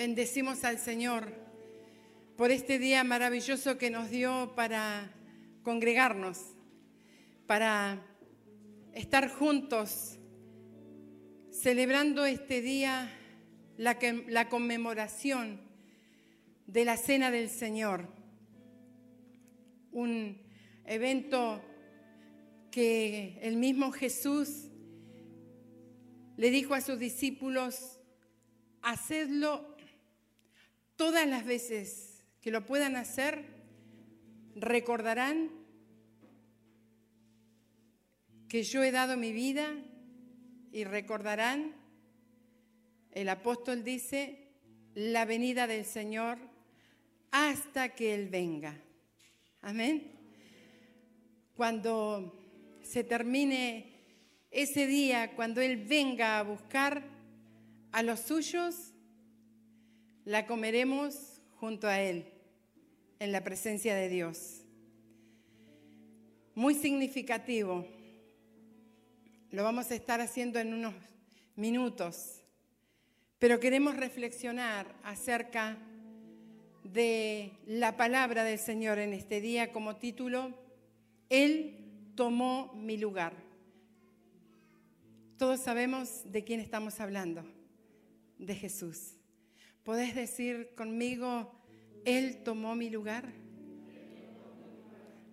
Bendecimos al Señor por este día maravilloso que nos dio para congregarnos, para estar juntos, celebrando este día la, conmemoración de la Cena del Señor. Un evento que el mismo Jesús le dijo a sus discípulos, hacedlo todas las veces que lo puedan hacer, recordarán que yo he dado mi vida y recordarán, el apóstol dice, la venida del Señor hasta que Él venga. Amén. Cuando se termine ese día, cuando Él venga a buscar a los suyos, la comeremos junto a Él, en la presencia de Dios. Muy significativo. Lo vamos a estar haciendo en unos minutos, pero queremos reflexionar acerca de la palabra del Señor en este día como título, Él tomó mi lugar. Todos sabemos de quién estamos hablando, de Jesús. ¿Podés decir conmigo, Él tomó mi lugar?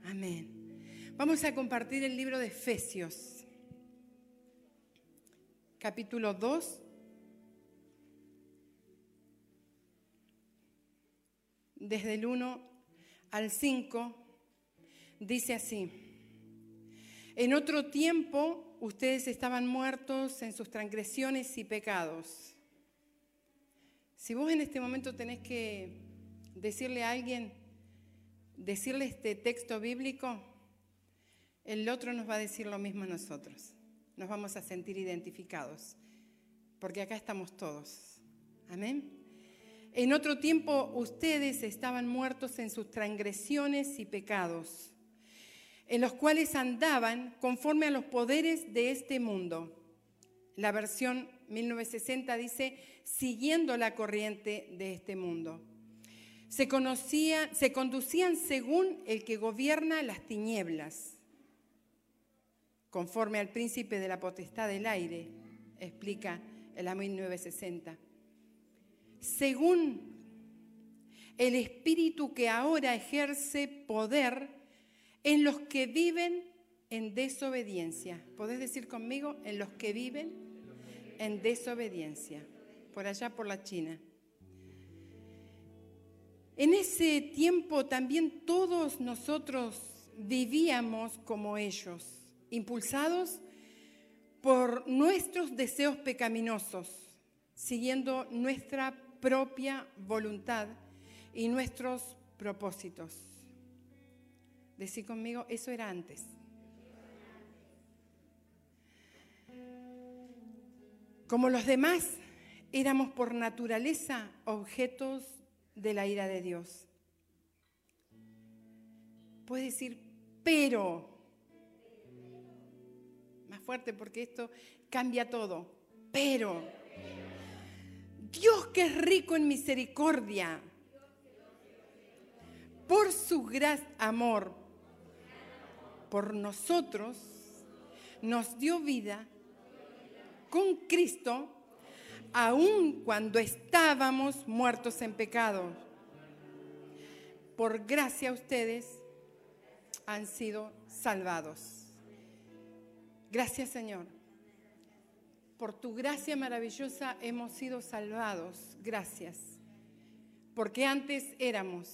Amén. Vamos a compartir el libro de Efesios, capítulo 2. Desde el 1 al 5, dice así. En otro tiempo ustedes estaban muertos en sus transgresiones y pecados si vos en este momento tenés que decirle a alguien, decirle este texto bíblico, el otro nos va a decir lo mismo a nosotros. Nos vamos a sentir identificados, porque acá estamos todos. Amén. En otro tiempo ustedes estaban muertos en sus transgresiones y pecados, en los cuales andaban conforme a los poderes de este mundo. La versión 1960 dice, siguiendo la corriente de este mundo. Se, conocía, se conducían según el que gobierna las tinieblas, conforme al príncipe de la potestad del aire, explica el 1960. Según el espíritu que ahora ejerce poder en los que viven en desobediencia. ¿Podés decir conmigo? En los que viven en desobediencia por allá por la China. En ese tiempo también todos nosotros vivíamos como ellos, impulsados por nuestros deseos pecaminosos, siguiendo nuestra propia voluntad y nuestros propósitos. Decí conmigo, eso era antes. Como los demás, éramos por naturaleza objetos de la ira de Dios. Puedes decir, pero, más fuerte porque esto cambia todo, pero, Dios que es rico en misericordia, por su gran amor, por nosotros, nos dio vida con Cristo aun cuando estábamos muertos en pecado. Por gracia ustedes han sido salvados. Gracias Señor. Por tu gracia maravillosa hemos sido salvados. Gracias. Porque antes éramos,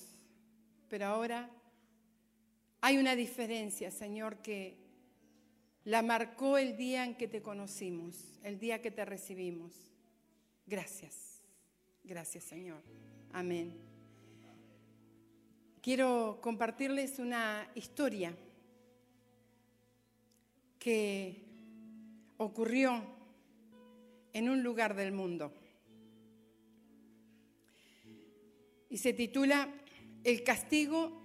pero ahora hay una diferencia, Señor, que la marcó el día en que te conocimos, el día que te recibimos. Gracias. Gracias, Señor. Amén. Quiero compartirles una historia que ocurrió en un lugar del mundo. Y se titula El castigo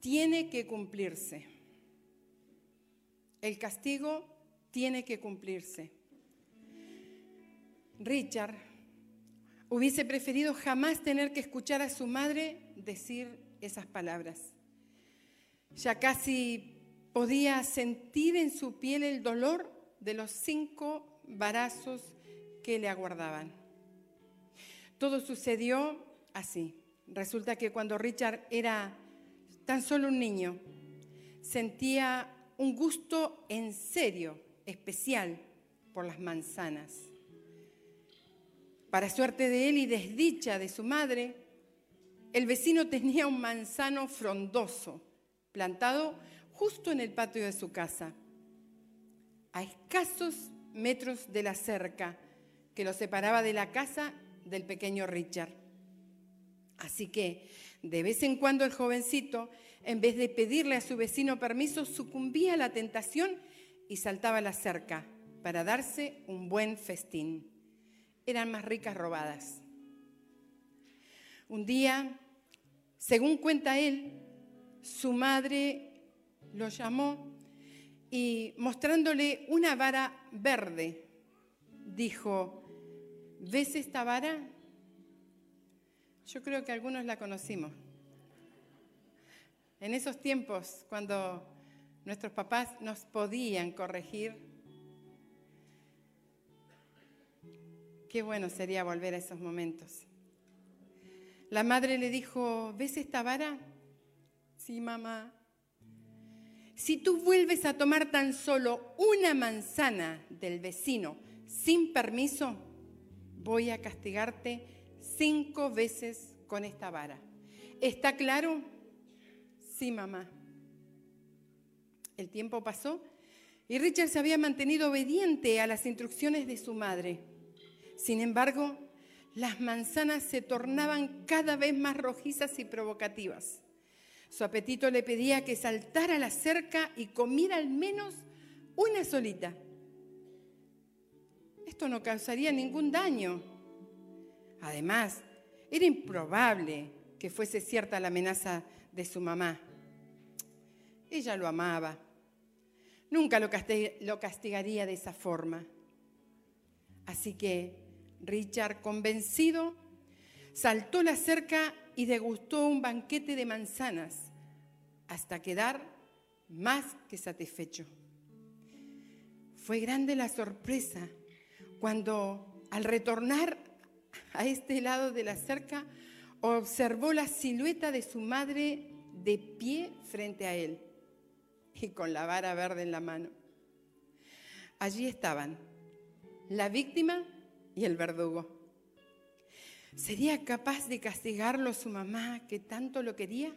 tiene que cumplirse. El castigo tiene que cumplirse. Richard, hubiese preferido jamás tener que escuchar a su madre decir esas palabras. Ya casi podía sentir en su piel el dolor de los cinco varazos que le aguardaban. Todo sucedió así. Resulta que cuando Richard era tan solo un niño, sentía un gusto en serio, especial, por las manzanas. Para suerte de él y desdicha de su madre, el vecino tenía un manzano frondoso, plantado justo en el patio de su casa, a escasos metros de la cerca que lo separaba de la casa del pequeño Richard. Así que, de vez en cuando el jovencito, en vez de pedirle a su vecino permiso, sucumbía a la tentación y saltaba a la cerca para darse un buen festín eran más ricas robadas. Un día, según cuenta él, su madre lo llamó y mostrándole una vara verde, dijo, ¿ves esta vara? Yo creo que algunos la conocimos. En esos tiempos, cuando nuestros papás nos podían corregir, Qué bueno sería volver a esos momentos. La madre le dijo, ¿ves esta vara? Sí, mamá. Si tú vuelves a tomar tan solo una manzana del vecino sin permiso, voy a castigarte cinco veces con esta vara. ¿Está claro? Sí, mamá. El tiempo pasó y Richard se había mantenido obediente a las instrucciones de su madre. Sin embargo, las manzanas se tornaban cada vez más rojizas y provocativas. Su apetito le pedía que saltara a la cerca y comiera al menos una solita. Esto no causaría ningún daño. Además, era improbable que fuese cierta la amenaza de su mamá. Ella lo amaba. Nunca lo castigaría de esa forma. Así que Richard, convencido, saltó la cerca y degustó un banquete de manzanas hasta quedar más que satisfecho. Fue grande la sorpresa cuando al retornar a este lado de la cerca observó la silueta de su madre de pie frente a él y con la vara verde en la mano. Allí estaban la víctima y el verdugo. ¿Sería capaz de castigarlo su mamá que tanto lo quería?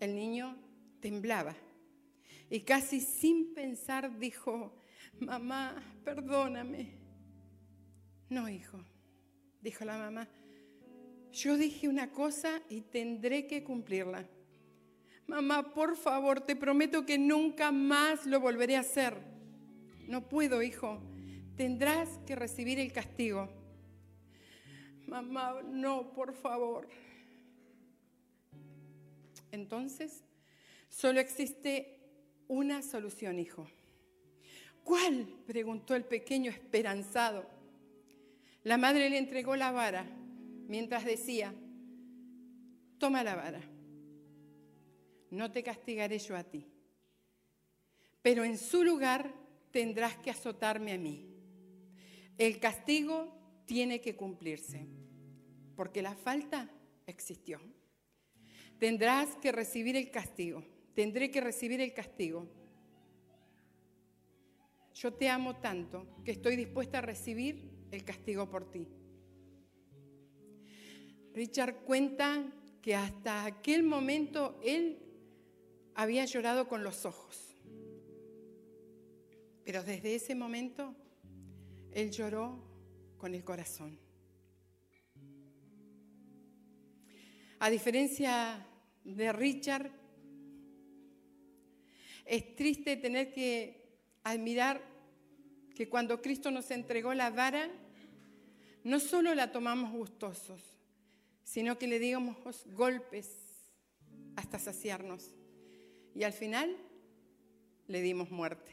El niño temblaba y casi sin pensar dijo, mamá, perdóname. No, hijo, dijo la mamá, yo dije una cosa y tendré que cumplirla. Mamá, por favor, te prometo que nunca más lo volveré a hacer. No puedo, hijo tendrás que recibir el castigo. Mamá, no, por favor. Entonces, solo existe una solución, hijo. ¿Cuál? preguntó el pequeño esperanzado. La madre le entregó la vara mientras decía, toma la vara, no te castigaré yo a ti, pero en su lugar tendrás que azotarme a mí. El castigo tiene que cumplirse, porque la falta existió. Tendrás que recibir el castigo, tendré que recibir el castigo. Yo te amo tanto que estoy dispuesta a recibir el castigo por ti. Richard cuenta que hasta aquel momento él había llorado con los ojos. Pero desde ese momento él lloró con el corazón. A diferencia de Richard, es triste tener que admirar que cuando Cristo nos entregó la vara, no solo la tomamos gustosos, sino que le digamos golpes hasta saciarnos. Y al final le dimos muerte.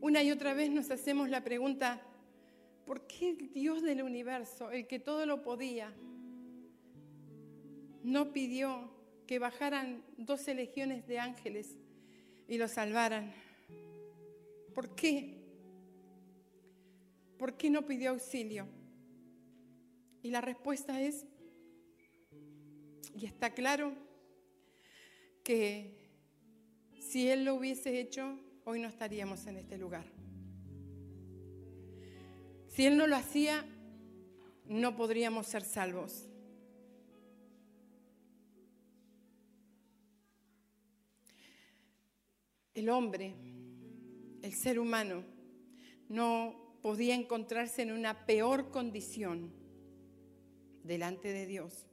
Una y otra vez nos hacemos la pregunta, ¿Por qué el Dios del universo, el que todo lo podía, no pidió que bajaran doce legiones de ángeles y lo salvaran? ¿Por qué? ¿Por qué no pidió auxilio? Y la respuesta es, y está claro, que si Él lo hubiese hecho, hoy no estaríamos en este lugar. Si Él no lo hacía, no podríamos ser salvos. El hombre, el ser humano, no podía encontrarse en una peor condición delante de Dios.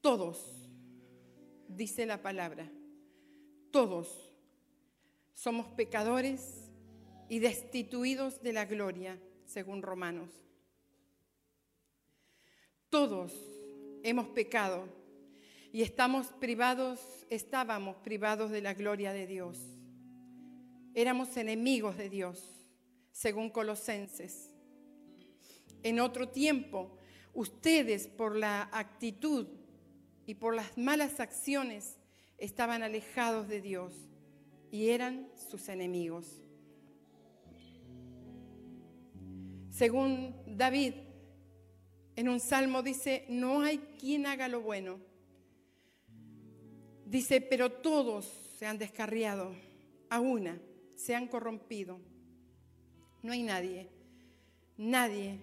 Todos, dice la palabra, todos somos pecadores y destituidos de la gloria, según Romanos. Todos hemos pecado y estamos privados, estábamos privados de la gloria de Dios. Éramos enemigos de Dios, según Colosenses. En otro tiempo, ustedes por la actitud y por las malas acciones estaban alejados de Dios y eran sus enemigos. Según David, en un salmo dice, no hay quien haga lo bueno. Dice, pero todos se han descarriado, a una, se han corrompido. No hay nadie, nadie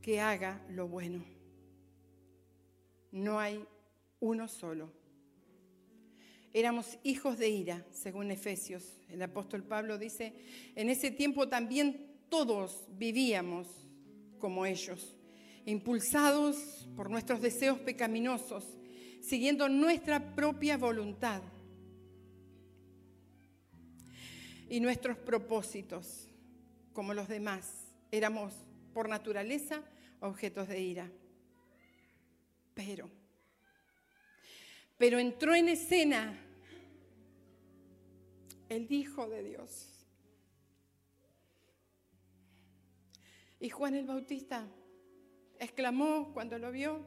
que haga lo bueno. No hay uno solo. Éramos hijos de ira, según Efesios. El apóstol Pablo dice, en ese tiempo también todos vivíamos como ellos, impulsados por nuestros deseos pecaminosos, siguiendo nuestra propia voluntad y nuestros propósitos, como los demás. Éramos por naturaleza objetos de ira. Pero pero entró en escena el Hijo de Dios. Y Juan el Bautista exclamó cuando lo vio,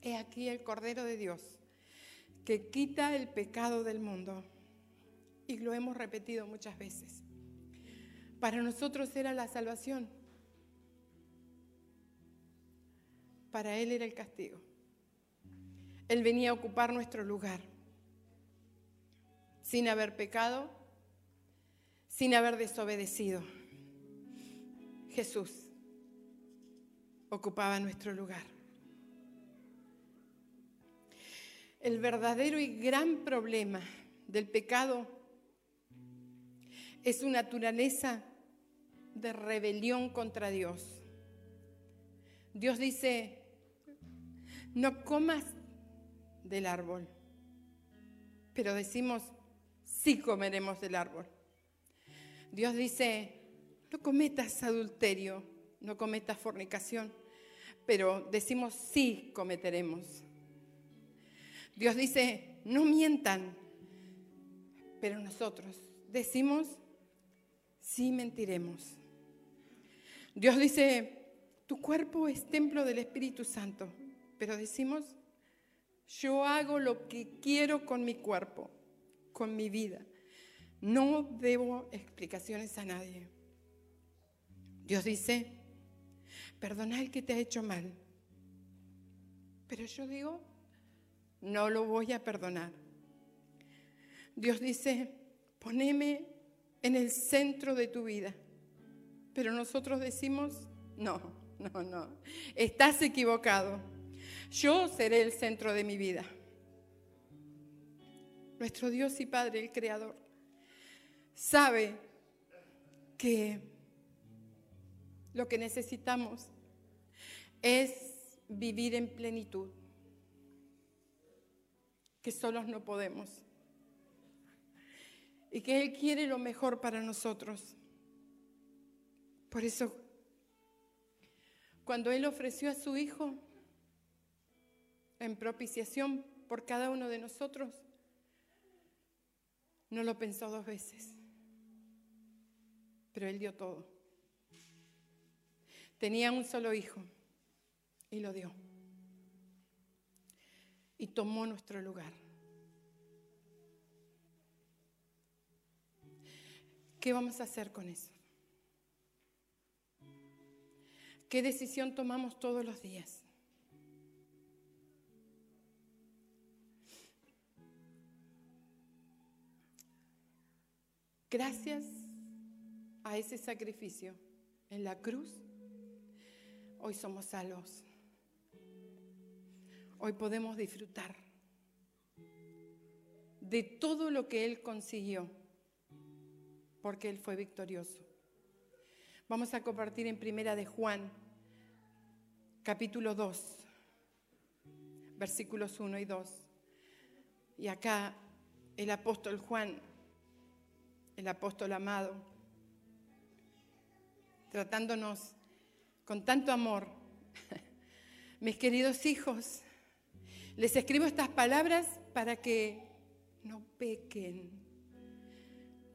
he aquí el Cordero de Dios, que quita el pecado del mundo. Y lo hemos repetido muchas veces. Para nosotros era la salvación. Para Él era el castigo. Él venía a ocupar nuestro lugar, sin haber pecado, sin haber desobedecido. Jesús ocupaba nuestro lugar. El verdadero y gran problema del pecado es su naturaleza de rebelión contra Dios. Dios dice, no comas del árbol. Pero decimos, sí comeremos del árbol. Dios dice, no cometas adulterio, no cometas fornicación, pero decimos, sí cometeremos. Dios dice, no mientan, pero nosotros decimos, sí mentiremos. Dios dice, tu cuerpo es templo del Espíritu Santo, pero decimos, yo hago lo que quiero con mi cuerpo, con mi vida. No debo explicaciones a nadie. Dios dice, perdona el que te ha hecho mal. Pero yo digo, no lo voy a perdonar. Dios dice, poneme en el centro de tu vida. Pero nosotros decimos, no, no, no, estás equivocado. Yo seré el centro de mi vida. Nuestro Dios y Padre, el Creador, sabe que lo que necesitamos es vivir en plenitud, que solos no podemos, y que Él quiere lo mejor para nosotros. Por eso, cuando Él ofreció a su Hijo, en propiciación por cada uno de nosotros, no lo pensó dos veces, pero Él dio todo. tenía un solo hijo y lo dio. Y tomó nuestro lugar. ¿Qué vamos a hacer con eso? ¿Qué decisión tomamos todos los días? Gracias a ese sacrificio en la cruz, hoy somos salvos. Hoy podemos disfrutar de todo lo que Él consiguió, porque Él fue victorioso. Vamos a compartir en Primera de Juan, capítulo 2, versículos 1 y 2. Y acá el apóstol Juan el apóstol amado, tratándonos con tanto amor. Mis queridos hijos, les escribo estas palabras para que no pequen.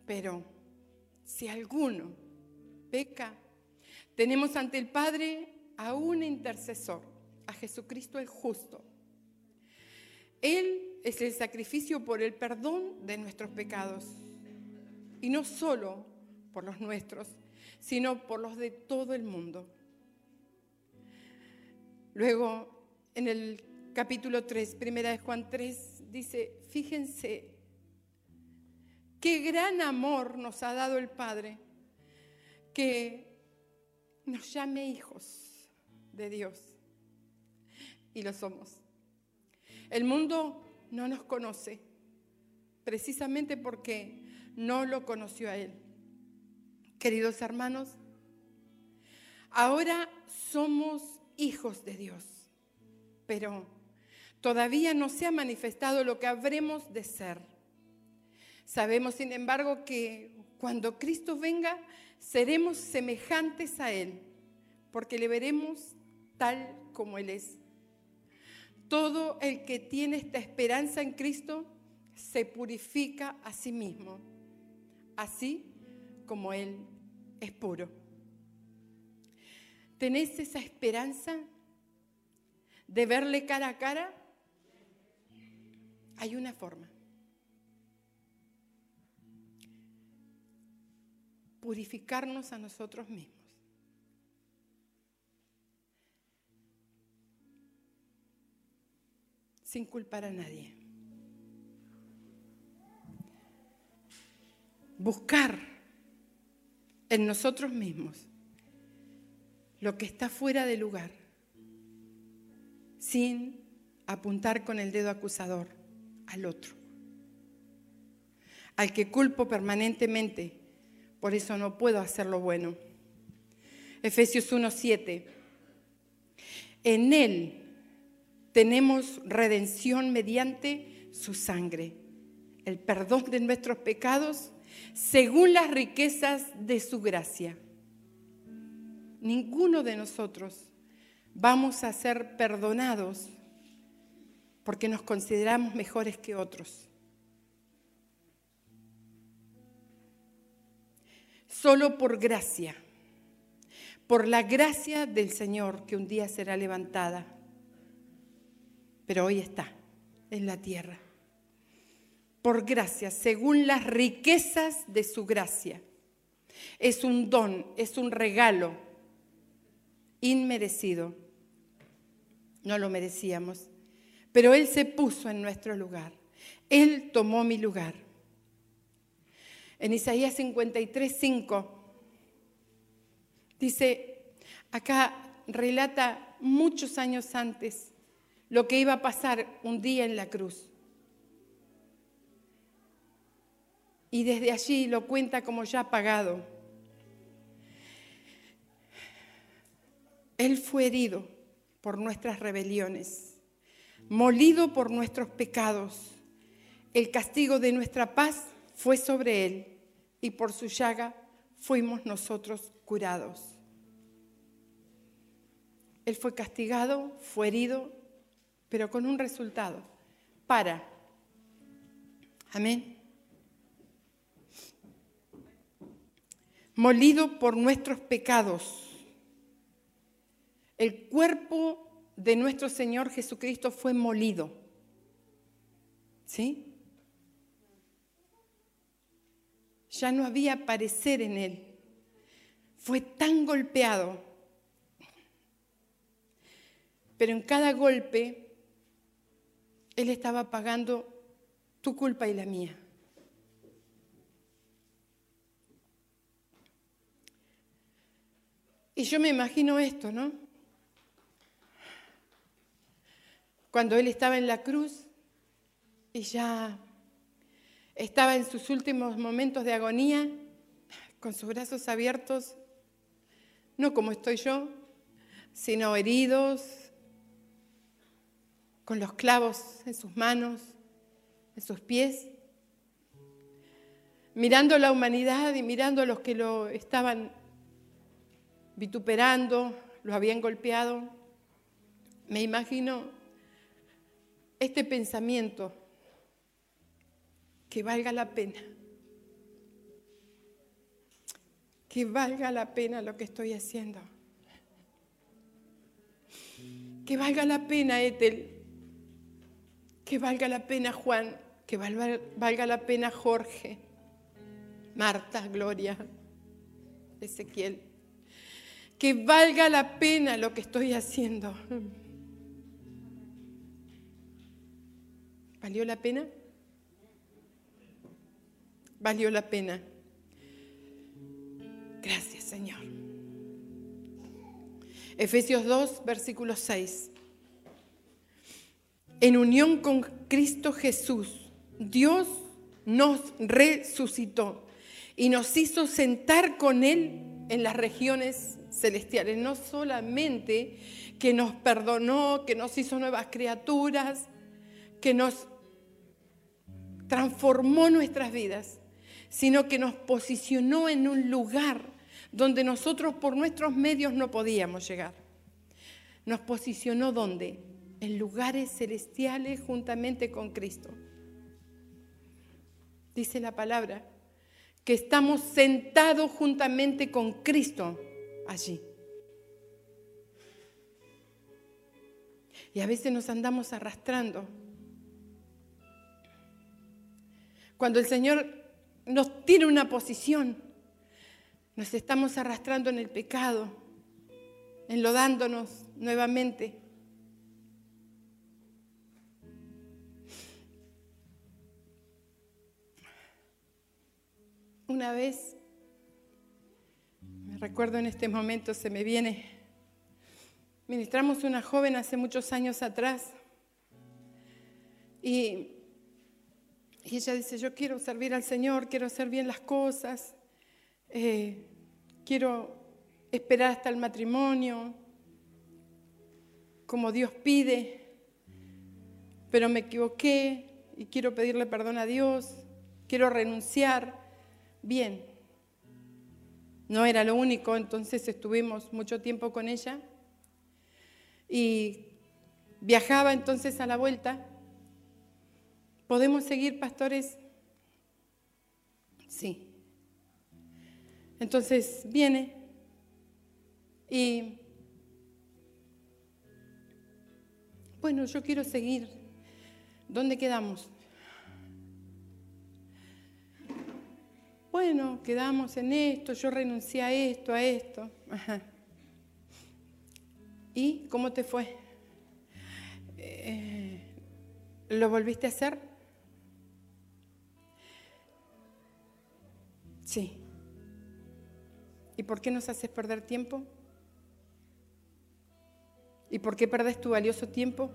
Pero si alguno peca, tenemos ante el Padre a un intercesor, a Jesucristo el justo. Él es el sacrificio por el perdón de nuestros pecados y no solo por los nuestros, sino por los de todo el mundo. Luego, en el capítulo 3, primera de Juan 3, dice, fíjense qué gran amor nos ha dado el Padre, que nos llame hijos de Dios. Y lo somos. El mundo no nos conoce, precisamente porque no lo conoció a Él. Queridos hermanos, ahora somos hijos de Dios, pero todavía no se ha manifestado lo que habremos de ser. Sabemos, sin embargo, que cuando Cristo venga, seremos semejantes a Él, porque le veremos tal como Él es. Todo el que tiene esta esperanza en Cristo se purifica a sí mismo así como Él es puro. ¿Tenés esa esperanza de verle cara a cara? Hay una forma. Purificarnos a nosotros mismos. Sin culpar a nadie. Buscar en nosotros mismos lo que está fuera de lugar, sin apuntar con el dedo acusador al otro, al que culpo permanentemente, por eso no puedo hacer lo bueno. Efesios 1:7. En Él tenemos redención mediante su sangre, el perdón de nuestros pecados según las riquezas de su gracia. Ninguno de nosotros vamos a ser perdonados porque nos consideramos mejores que otros. Solo por gracia, por la gracia del Señor que un día será levantada, pero hoy está en la tierra por gracia, según las riquezas de su gracia. Es un don, es un regalo inmerecido. No lo merecíamos, pero Él se puso en nuestro lugar. Él tomó mi lugar. En Isaías 53, 5, dice, acá relata muchos años antes lo que iba a pasar un día en la cruz. Y desde allí lo cuenta como ya pagado. Él fue herido por nuestras rebeliones, molido por nuestros pecados. El castigo de nuestra paz fue sobre él y por su llaga fuimos nosotros curados. Él fue castigado, fue herido, pero con un resultado. Para. Amén. Molido por nuestros pecados. el cuerpo de nuestro Señor Jesucristo fue molido. ¿Sí? Ya no había parecer en él. Fue tan golpeado. Pero en cada golpe, Él estaba pagando tu culpa y la mía. Y yo me imagino esto, ¿no? Cuando Él estaba en la cruz y ya estaba en sus últimos momentos de agonía, con sus brazos abiertos, no como estoy yo, sino heridos, con los clavos en sus manos, en sus pies, mirando la humanidad y mirando a los que lo estaban vituperando, lo habían golpeado. Me imagino este pensamiento que valga la pena, que valga la pena lo que estoy haciendo, que valga la pena Ethel, que valga la pena Juan, que valga, la pena Jorge, Marta, Gloria, Ezequiel, que valga la pena lo que estoy haciendo. ¿Valió la pena? valió la pena. Gracias, Señor. Efesios 2, versículo 6. En unión con Cristo Jesús, Dios nos resucitó y nos hizo sentar con Él en las regiones celestiales. No solamente que nos perdonó, que nos hizo nuevas criaturas, que nos transformó nuestras vidas, sino que nos posicionó en un lugar donde nosotros por nuestros medios no podíamos llegar. Nos posicionó donde? En lugares celestiales juntamente con Cristo. Dice la palabra que estamos sentados juntamente con Cristo allí. Y a veces nos andamos arrastrando. Cuando el Señor nos tiene una posición. Nos estamos arrastrando en el pecado, enlodándonos nuevamente. Una vez, recuerdo en este momento, se me viene, ministramos una joven hace muchos años atrás y y ella dice, yo quiero servir al Señor, quiero hacer bien las cosas, eh, quiero esperar hasta el matrimonio, como Dios pide, pero me equivoqué y quiero pedirle perdón a Dios, quiero renunciar. Bien, no era lo único, entonces estuvimos mucho tiempo con ella y viajaba entonces a la vuelta ¿Podemos seguir, pastores? Sí. Entonces viene y, bueno, yo quiero seguir. ¿Dónde quedamos? Bueno, quedamos en esto, yo renuncié a esto, a esto. ¿Y cómo te fue? Eh, ¿Lo volviste a hacer? Sí. ¿Y por qué nos haces perder tiempo? ¿Y por qué perdes tu valioso tiempo?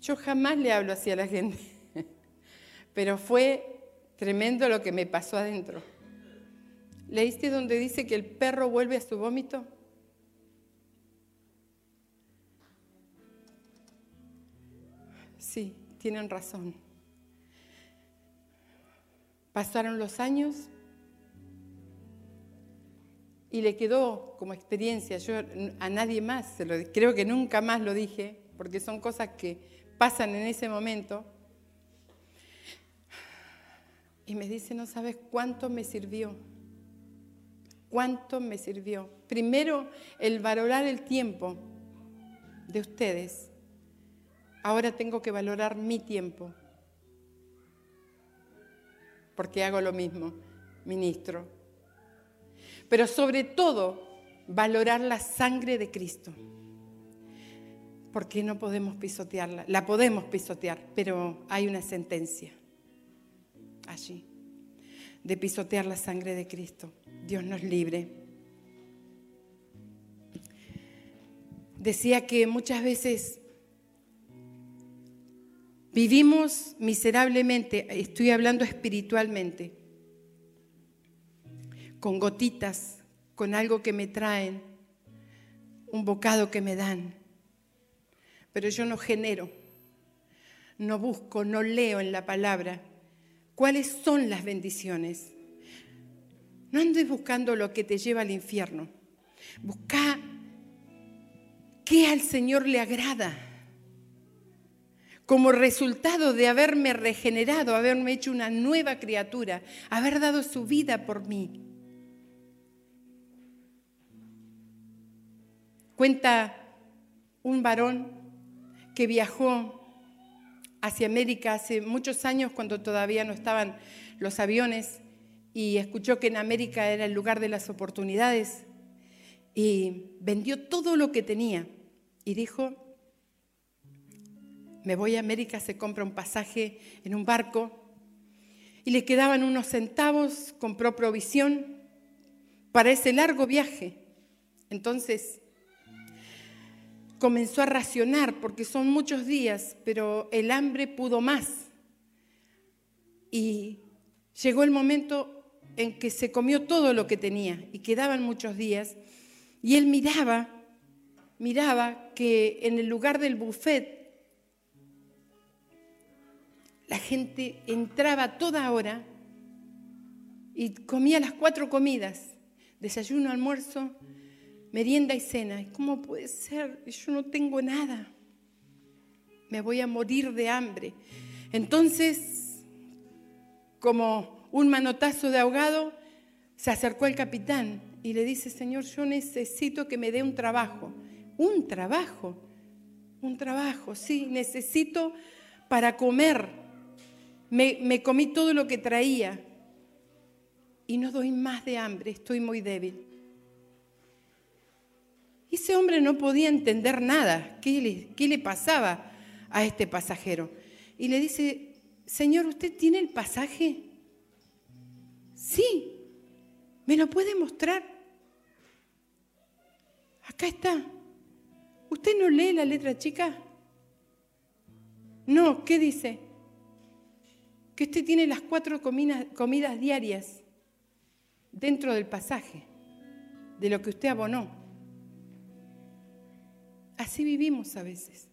Yo jamás le hablo así a la gente, pero fue tremendo lo que me pasó adentro. ¿Leíste donde dice que el perro vuelve a su vómito? Sí, tienen razón. Pasaron los años y le quedó como experiencia. Yo a nadie más, se lo, creo que nunca más lo dije, porque son cosas que pasan en ese momento. Y me dice, no sabes cuánto me sirvió. Cuánto me sirvió. Primero, el valorar el tiempo de ustedes. Ahora tengo que valorar mi tiempo. Porque hago lo mismo, ministro. Pero sobre todo, valorar la sangre de Cristo. Porque no podemos pisotearla. La podemos pisotear, pero hay una sentencia allí de pisotear la sangre de Cristo. Dios nos libre. Decía que muchas veces vivimos miserablemente, estoy hablando espiritualmente, con gotitas, con algo que me traen, un bocado que me dan, pero yo no genero, no busco, no leo en la palabra cuáles son las bendiciones. No andes buscando lo que te lleva al infierno. Busca qué al Señor le agrada. Como resultado de haberme regenerado, haberme hecho una nueva criatura, haber dado su vida por mí. Cuenta un varón que viajó hacia América hace muchos años cuando todavía no estaban los aviones y escuchó que en América era el lugar de las oportunidades y vendió todo lo que tenía y dijo, me voy a América, se compra un pasaje en un barco y le quedaban unos centavos, compró provisión para ese largo viaje. Entonces comenzó a racionar porque son muchos días, pero el hambre pudo más. Y llegó el momento en que se comió todo lo que tenía y quedaban muchos días, y él miraba, miraba que en el lugar del buffet la gente entraba toda hora y comía las cuatro comidas, desayuno, almuerzo, merienda y cena. ¿Cómo puede ser? Yo no tengo nada. Me voy a morir de hambre. Entonces, como un manotazo de ahogado, se acercó al capitán y le dice, Señor, yo necesito que me dé un trabajo. Un trabajo, un trabajo, sí, necesito para comer. Me, me comí todo lo que traía y no doy más de hambre, estoy muy débil. Ese hombre no podía entender nada, qué le, qué le pasaba a este pasajero. Y le dice, Señor, ¿usted tiene el pasaje? Sí, ¿me lo puede mostrar? Acá está. ¿Usted no lee la letra chica? No, ¿qué dice? Que usted tiene las cuatro comidas, diarias dentro del pasaje, de lo que usted abonó. Así vivimos a veces.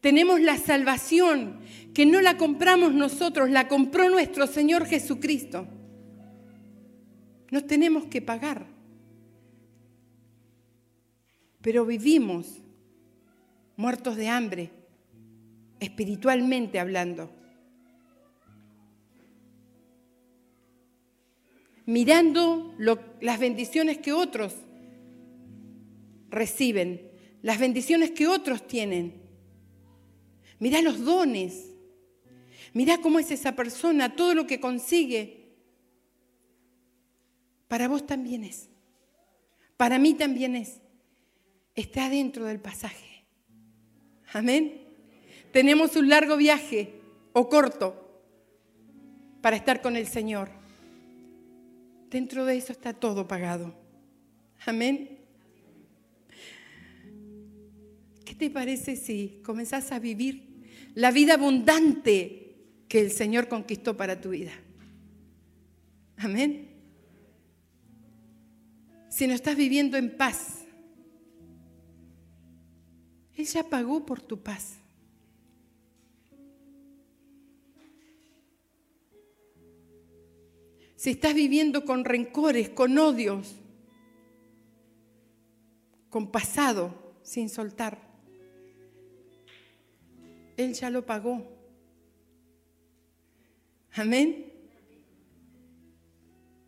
Tenemos la salvación que no la compramos nosotros, la compró nuestro Señor Jesucristo. Nos tenemos que pagar. Pero vivimos muertos de hambre, espiritualmente hablando. Mirando las bendiciones que otros reciben, las bendiciones que otros tienen. Mirá los dones. Mirá cómo es esa persona, todo lo que consigue para vos también es. Para mí también es. Está dentro del pasaje. Amén. Tenemos un largo viaje o corto para estar con el Señor. Dentro de eso está todo pagado. Amén. Te parece si comenzás a vivir la vida abundante que el Señor conquistó para tu vida? Amén si no estás viviendo en paz. Él ya pagó por tu paz. Si estás viviendo con rencores, con odios, con pasado, sin soltar, Él ya lo pagó. Amén.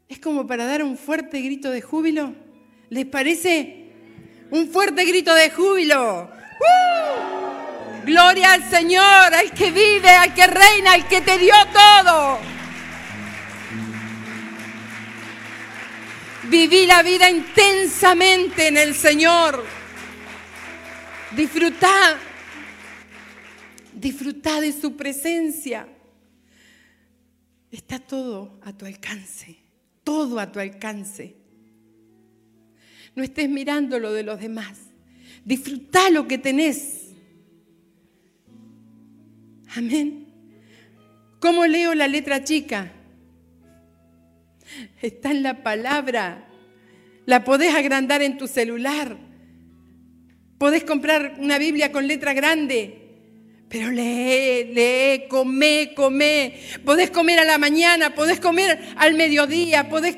Es como para dar un fuerte grito de júbilo. ¿Les parece? Un fuerte grito de júbilo. ¡Uh! Gloria al Señor, al que vive, al que reina, al que te dio todo. Viví la vida intensamente en el Señor. Disfrutá, disfrutá de su presencia. Está todo a tu alcance, todo a tu alcance. No estés mirando lo de los demás. Disfrutá lo que tenés. Amén. ¿Cómo leo la letra chica? Está en la palabra. La podés agrandar en tu celular. Podés comprar una Biblia con letra grande. Pero lee, lee, come, come. Podés comer a la mañana, podés comer al mediodía, podés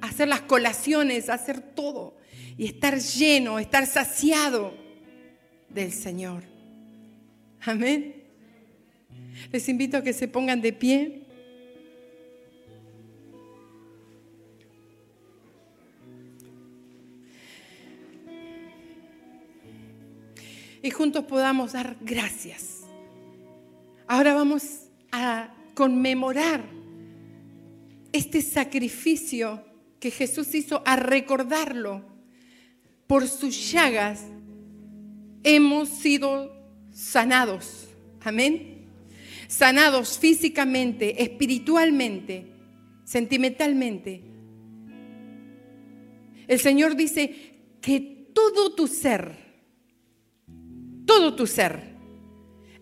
hacer las colaciones, hacer todo. Y estar lleno, estar saciado del Señor. Amén. Les invito a que se pongan de pie. y juntos podamos dar gracias. Ahora vamos a conmemorar este sacrificio que Jesús hizo, a recordarlo. Por sus llagas hemos sido sanados. Amén. Sanados físicamente, espiritualmente, sentimentalmente. El Señor dice que todo tu ser, todo tu ser,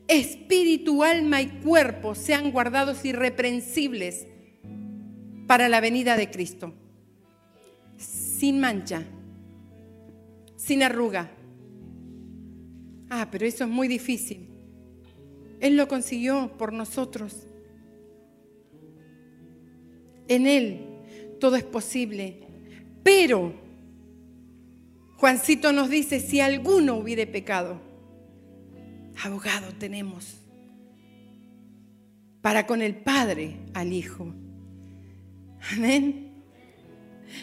espíritu, alma y cuerpo sean guardados irreprensibles para la venida de Cristo. Sin mancha, sin arruga. Ah, pero eso es muy difícil. Él lo consiguió por nosotros. En Él todo es posible. Pero Juancito nos dice, si alguno hubiere pecado, abogado tenemos para con el Padre al Hijo. Amén.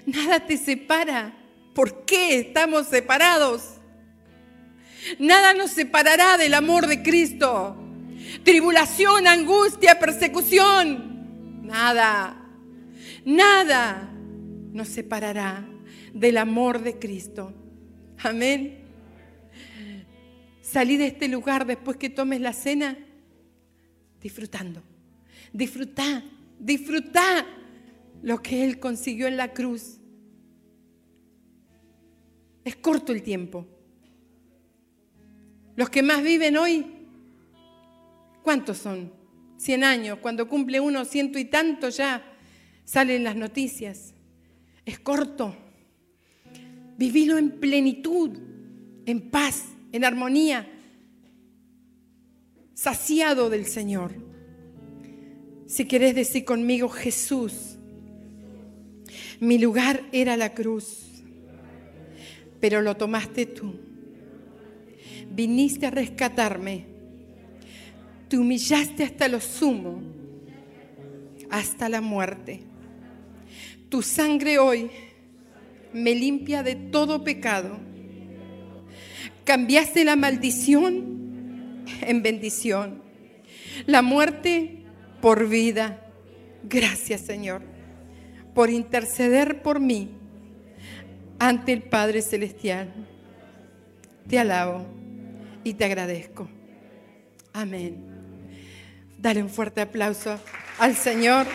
Nada te separa. ¿Por qué estamos separados? Nada nos separará del amor de Cristo. Tribulación, angustia, persecución. Nada. Nada nos separará del amor de Cristo. Amén. Salí de este lugar después que tomes la cena disfrutando. Disfruta, disfruta lo que Él consiguió en la cruz. Es corto el tiempo. Los que más viven hoy, ¿cuántos son? Cien años. Cuando cumple uno ciento y tanto ya salen las noticias. Es corto. Vivilo en plenitud, en paz en armonía, saciado del Señor. Si querés decir conmigo, Jesús, mi lugar era la cruz, pero lo tomaste tú. Viniste a rescatarme, te humillaste hasta lo sumo, hasta la muerte. Tu sangre hoy me limpia de todo pecado Cambiaste la maldición en bendición, la muerte por vida. Gracias Señor por interceder por mí ante el Padre Celestial. Te alabo y te agradezco. Amén. Dale un fuerte aplauso al Señor.